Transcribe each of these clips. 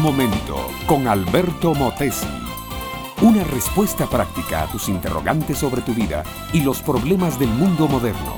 Momento con Alberto Motesi. Una respuesta práctica a tus interrogantes sobre tu vida y los problemas del mundo moderno.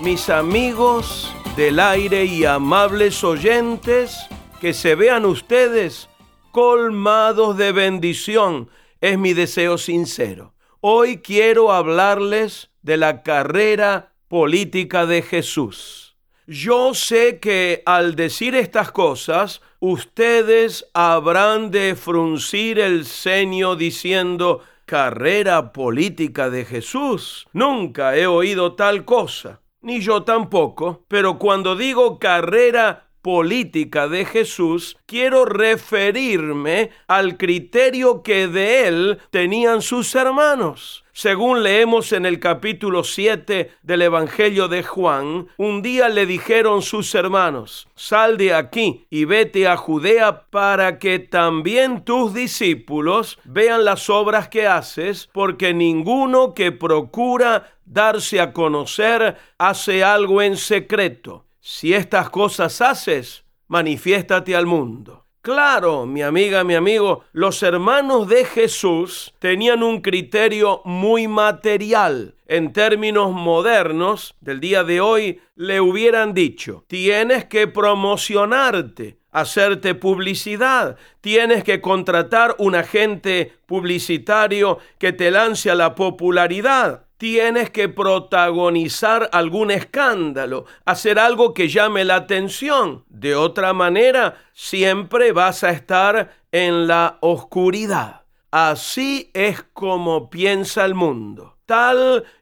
Mis amigos del aire y amables oyentes, que se vean ustedes colmados de bendición, es mi deseo sincero. Hoy quiero hablarles de la carrera política de Jesús. Yo sé que al decir estas cosas, ustedes habrán de fruncir el ceño diciendo, carrera política de Jesús. Nunca he oído tal cosa, ni yo tampoco, pero cuando digo carrera política de Jesús, quiero referirme al criterio que de él tenían sus hermanos. Según leemos en el capítulo 7 del Evangelio de Juan, un día le dijeron sus hermanos, sal de aquí y vete a Judea para que también tus discípulos vean las obras que haces, porque ninguno que procura darse a conocer hace algo en secreto si estas cosas haces, manifiéstate al mundo. Claro, mi amiga, mi amigo, los hermanos de Jesús tenían un criterio muy material. En términos modernos del día de hoy, le hubieran dicho, tienes que promocionarte, hacerte publicidad, tienes que contratar un agente publicitario que te lance a la popularidad tienes que protagonizar algún escándalo, hacer algo que llame la atención. De otra manera, siempre vas a estar en la oscuridad. Así es como piensa el mundo.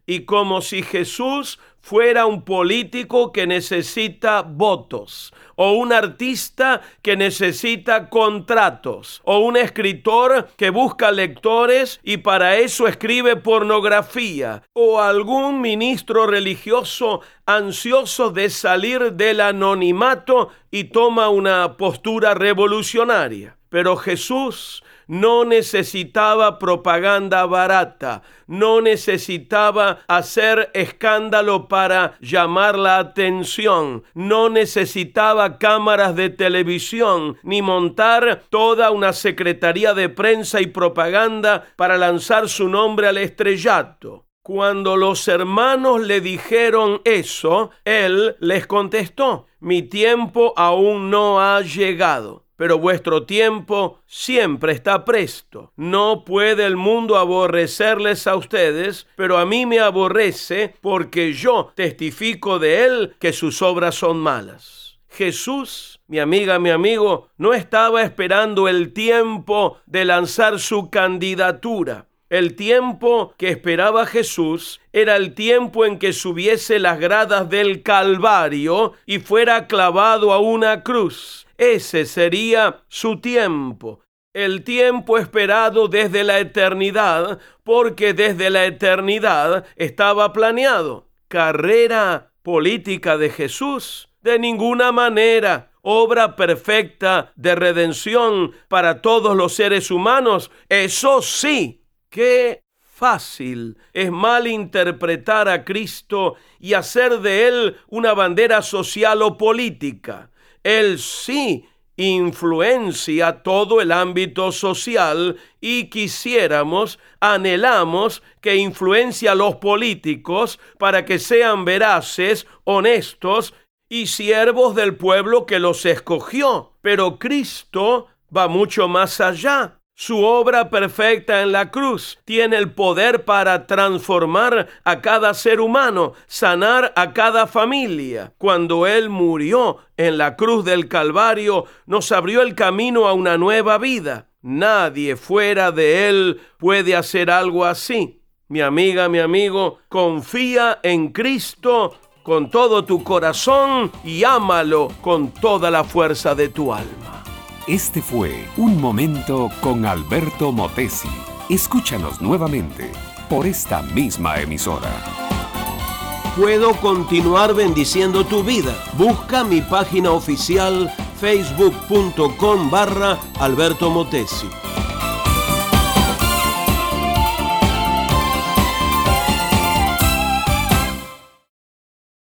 Y como si Jesús fuera un político que necesita votos, o un artista que necesita contratos, o un escritor que busca lectores y para eso escribe pornografía, o algún ministro religioso ansioso de salir del anonimato y toma una postura revolucionaria. Pero Jesús no necesitaba propaganda barata, no necesitaba hacer escándalo para llamar la atención, no necesitaba cámaras de televisión, ni montar toda una secretaría de prensa y propaganda para lanzar su nombre al estrellato. Cuando los hermanos le dijeron eso, él les contestó, mi tiempo aún no ha llegado pero vuestro tiempo siempre está presto. No puede el mundo aborrecerles a ustedes, pero a mí me aborrece porque yo testifico de él que sus obras son malas. Jesús, mi amiga, mi amigo, no estaba esperando el tiempo de lanzar su candidatura. El tiempo que esperaba Jesús era el tiempo en que subiese las gradas del Calvario y fuera clavado a una cruz. Ese sería su tiempo, el tiempo esperado desde la eternidad, porque desde la eternidad estaba planeado. Carrera política de Jesús, de ninguna manera. Obra perfecta de redención para todos los seres humanos, eso sí, qué fácil es malinterpretar a Cristo y hacer de él una bandera social o política. Él sí influencia todo el ámbito social y quisiéramos, anhelamos que influencie a los políticos para que sean veraces, honestos y siervos del pueblo que los escogió. Pero Cristo va mucho más allá. Su obra perfecta en la cruz tiene el poder para transformar a cada ser humano, sanar a cada familia. Cuando Él murió en la cruz del Calvario, nos abrió el camino a una nueva vida. Nadie fuera de Él puede hacer algo así. Mi amiga, mi amigo, confía en Cristo con todo tu corazón y ámalo con toda la fuerza de tu alma. Este fue Un Momento con Alberto Motesi. Escúchanos nuevamente por esta misma emisora. Puedo continuar bendiciendo tu vida. Busca mi página oficial facebook.com barra Alberto Motesi.